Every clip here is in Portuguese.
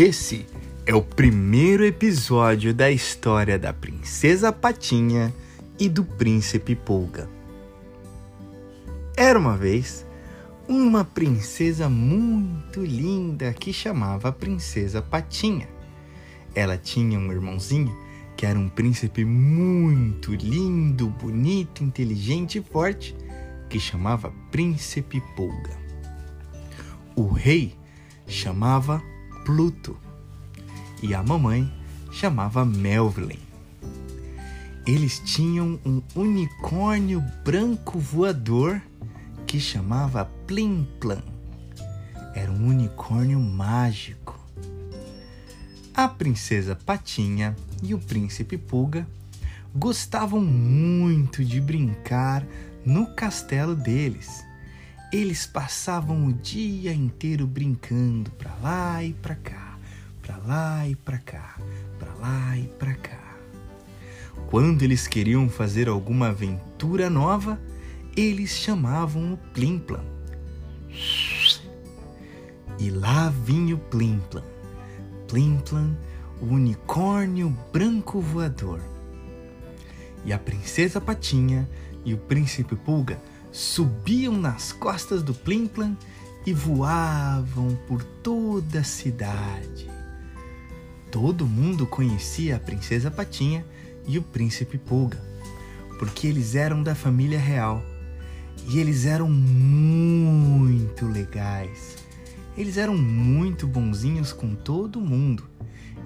Esse é o primeiro episódio da história da Princesa Patinha e do Príncipe Pulga. Era uma vez uma princesa muito linda que chamava Princesa Patinha. Ela tinha um irmãozinho que era um príncipe muito lindo, bonito, inteligente e forte que chamava Príncipe Pulga. O rei chamava Pluto e a mamãe chamava Melvin. Eles tinham um unicórnio branco voador que chamava Plim Plan. Era um unicórnio mágico. A princesa Patinha e o príncipe Pulga gostavam muito de brincar no castelo deles eles passavam o dia inteiro brincando para lá e para cá, para lá e para cá, para lá e para cá. Quando eles queriam fazer alguma aventura nova, eles chamavam o Plimplam. E lá vinha o Plimplam. Plimplam, o unicórnio branco voador. E a princesa Patinha e o príncipe Pulga subiam nas costas do Plimplan e voavam por toda a cidade. Todo mundo conhecia a princesa Patinha e o príncipe Pulga, porque eles eram da família real e eles eram muito legais. Eles eram muito bonzinhos com todo mundo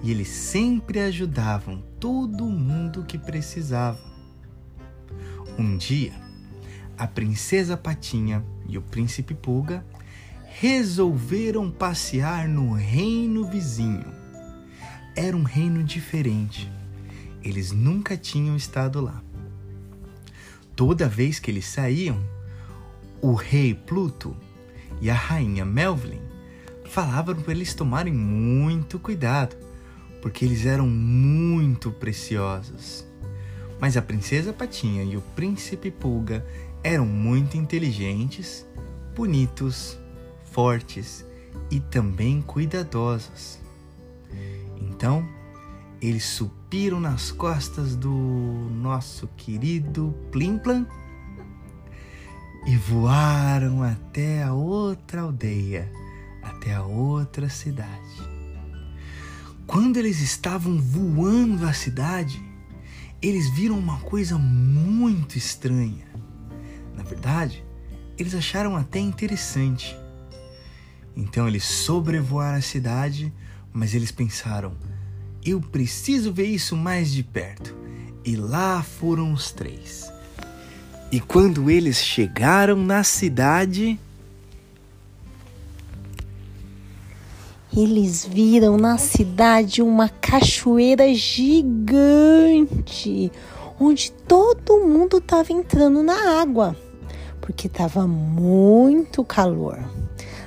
e eles sempre ajudavam todo mundo que precisava. Um dia, a princesa Patinha e o príncipe Pulga resolveram passear no reino vizinho. Era um reino diferente. Eles nunca tinham estado lá. Toda vez que eles saíam, o rei Pluto e a rainha Melvin falavam para eles tomarem muito cuidado, porque eles eram muito preciosos. Mas a princesa Patinha e o príncipe Pulga eram muito inteligentes, bonitos, fortes e também cuidadosos. Então, eles subiram nas costas do nosso querido Plimplan e voaram até a outra aldeia, até a outra cidade. Quando eles estavam voando a cidade, eles viram uma coisa muito estranha. Na verdade, eles acharam até interessante. Então eles sobrevoaram a cidade, mas eles pensaram: eu preciso ver isso mais de perto. E lá foram os três. E quando eles chegaram na cidade, eles viram na cidade uma cachoeira gigante, onde todo mundo estava entrando na água porque estava muito calor.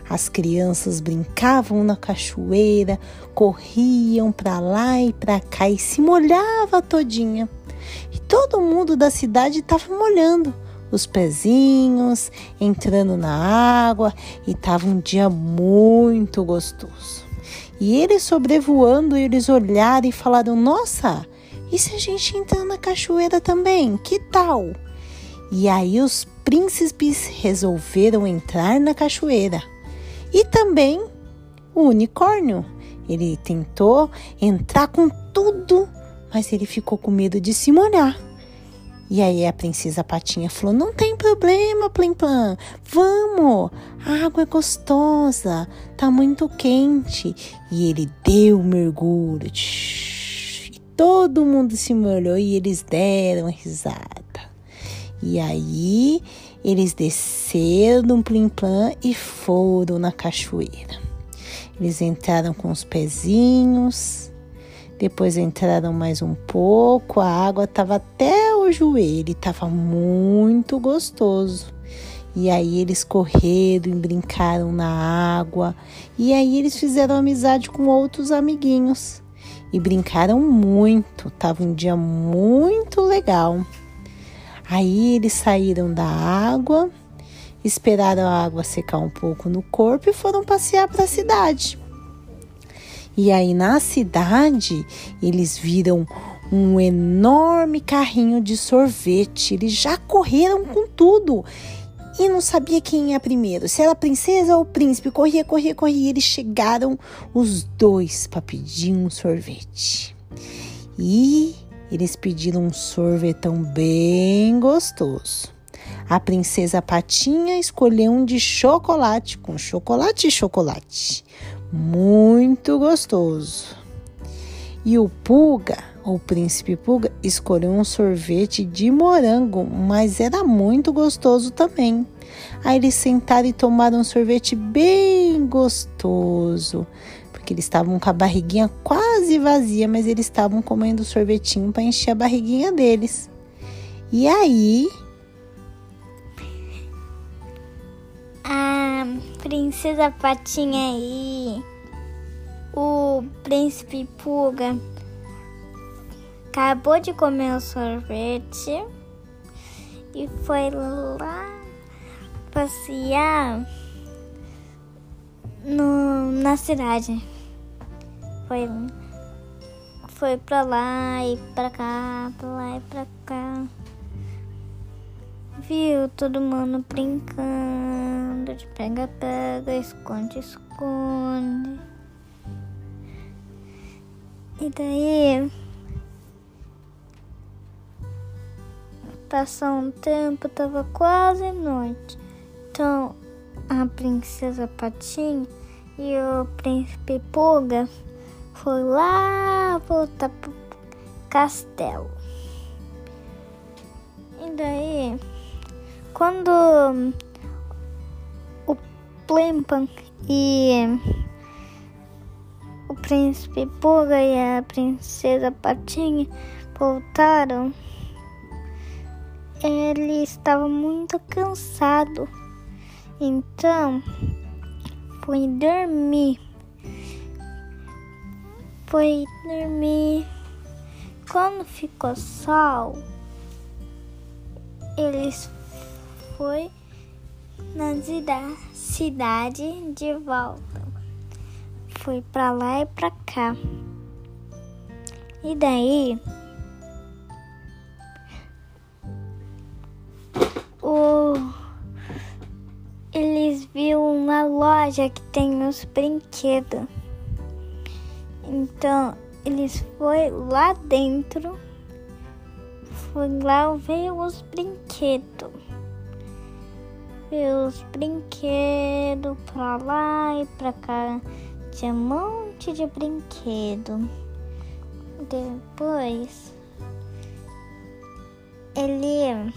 As crianças brincavam na cachoeira, corriam para lá e para cá e se molhava todinha. E todo mundo da cidade estava molhando os pezinhos, entrando na água e estava um dia muito gostoso. E eles sobrevoando, eles olharam e falaram: Nossa, e se a gente entrar na cachoeira também? Que tal? E aí os príncipes resolveram entrar na cachoeira. E também o unicórnio. Ele tentou entrar com tudo, mas ele ficou com medo de se molhar. E aí a princesa Patinha falou: Não tem problema, Plim Plam, vamos, a água é gostosa, tá muito quente. E ele deu um mergulho. E todo mundo se molhou e eles deram risada. E aí eles desceram no plim plan e foram na cachoeira. Eles entraram com os pezinhos, depois entraram mais um pouco, a água estava até o joelho, estava muito gostoso. E aí eles correram e brincaram na água. E aí eles fizeram amizade com outros amiguinhos. E brincaram muito. Tava um dia muito legal. Aí eles saíram da água, esperaram a água secar um pouco no corpo e foram passear para a cidade. E aí na cidade eles viram um enorme carrinho de sorvete. Eles já correram com tudo e não sabia quem ia primeiro, se era a princesa ou o príncipe. Corria, corria, corria. Eles chegaram os dois para pedir um sorvete. E eles pediram um sorvetão bem gostoso. A princesa Patinha escolheu um de chocolate, com chocolate e chocolate. Muito gostoso. E o Pulga, o príncipe Pulga, escolheu um sorvete de morango, mas era muito gostoso também. Aí eles sentaram e tomaram um sorvete bem gostoso, porque eles estavam com a barriguinha quase vazia, mas eles estavam comendo sorvetinho para encher a barriguinha deles. E aí, a princesa Patinha e o príncipe Pulga acabou de comer o sorvete e foi lá passear no, na cidade. Foi, foi pra lá e pra cá, pra lá e pra cá. Viu todo mundo brincando de pega-pega, esconde-esconde. E daí passou um tempo, tava quase noite. Então a princesa Patinha e o príncipe Pulga foi lá voltar pro castelo. E daí, quando o Plimpan e o príncipe Pulga e a princesa Patinha voltaram, ele estava muito cansado. Então, foi dormir. Foi dormir. Quando ficou sol, eles foi na cidade de volta foi pra lá e pra cá. E daí o eles viram uma loja que tem os brinquedos. Então eles foi lá dentro, foi lá ver os brinquedos. Ver os brinquedos pra lá e pra cá tinha um monte de brinquedo. Depois ele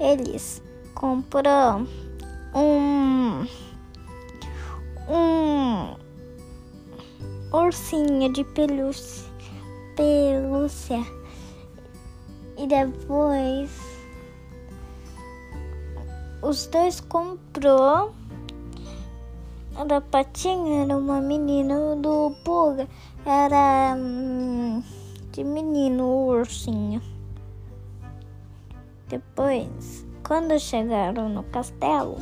eles comprou um um ursinho de pelúcia, pelúcia. E depois os dois comprou. Da Patinha era uma menina, do Pulga era hum, de menino, o ursinho. Depois, quando chegaram no castelo,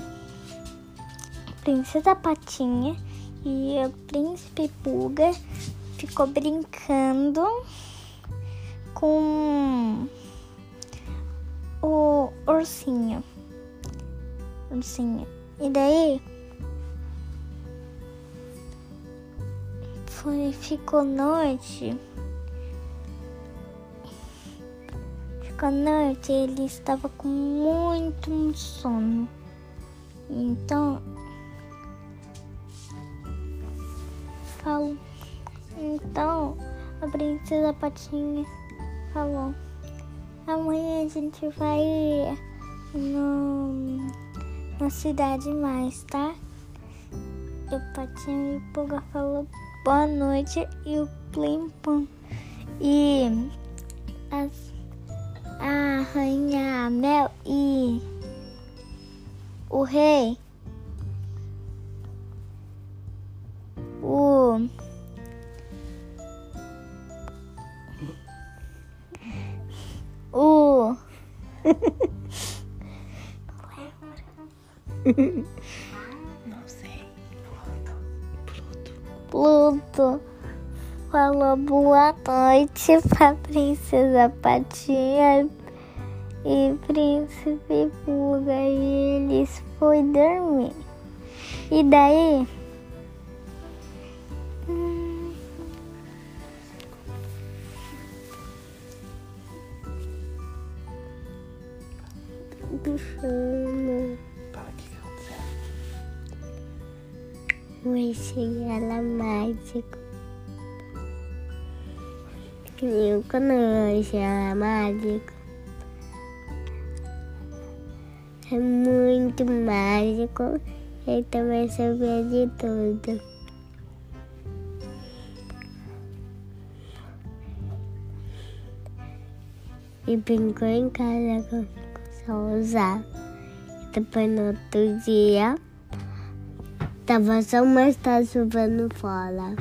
princesa Patinha e o príncipe Pulga ficou brincando com o ursinho. Ursinho. E daí foi, ficou noite. Ficou noite, ele estava com muito sono. Então, falou. Então, a princesa Patinha falou: Amanhã a gente vai no, na cidade mais, tá? E o Patinho e o Puga falou boa noite e o Plim Pum. E as, a rainha Mel e o rei. Não sei. Pronto. Pluto falou boa noite pra Princesa Patinha e Príncipe Pulga e eles foram dormir. E daí? Fala o que aconteceu. Vai chegar lá mágico. E quando eu chegar lá mágico, é muito mágico. Ele também sabia de tudo. E brincou em casa com usar. Depois no outro dia. Tava só mais tá chovendo fora.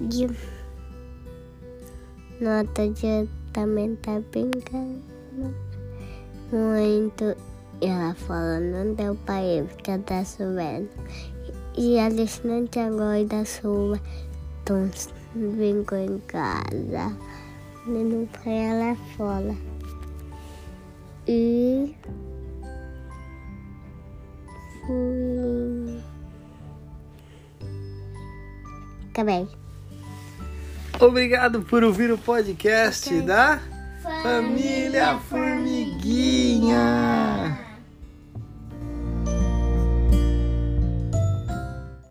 E no outro dia também tá brincando muito. E ela falou, não deu pra ir porque tá chovendo. E eles não tinham gosto da chuva. Então brincou em casa. E não foi lá fora. E fui. Acabei. Obrigado por ouvir o podcast da Família Formiguinha.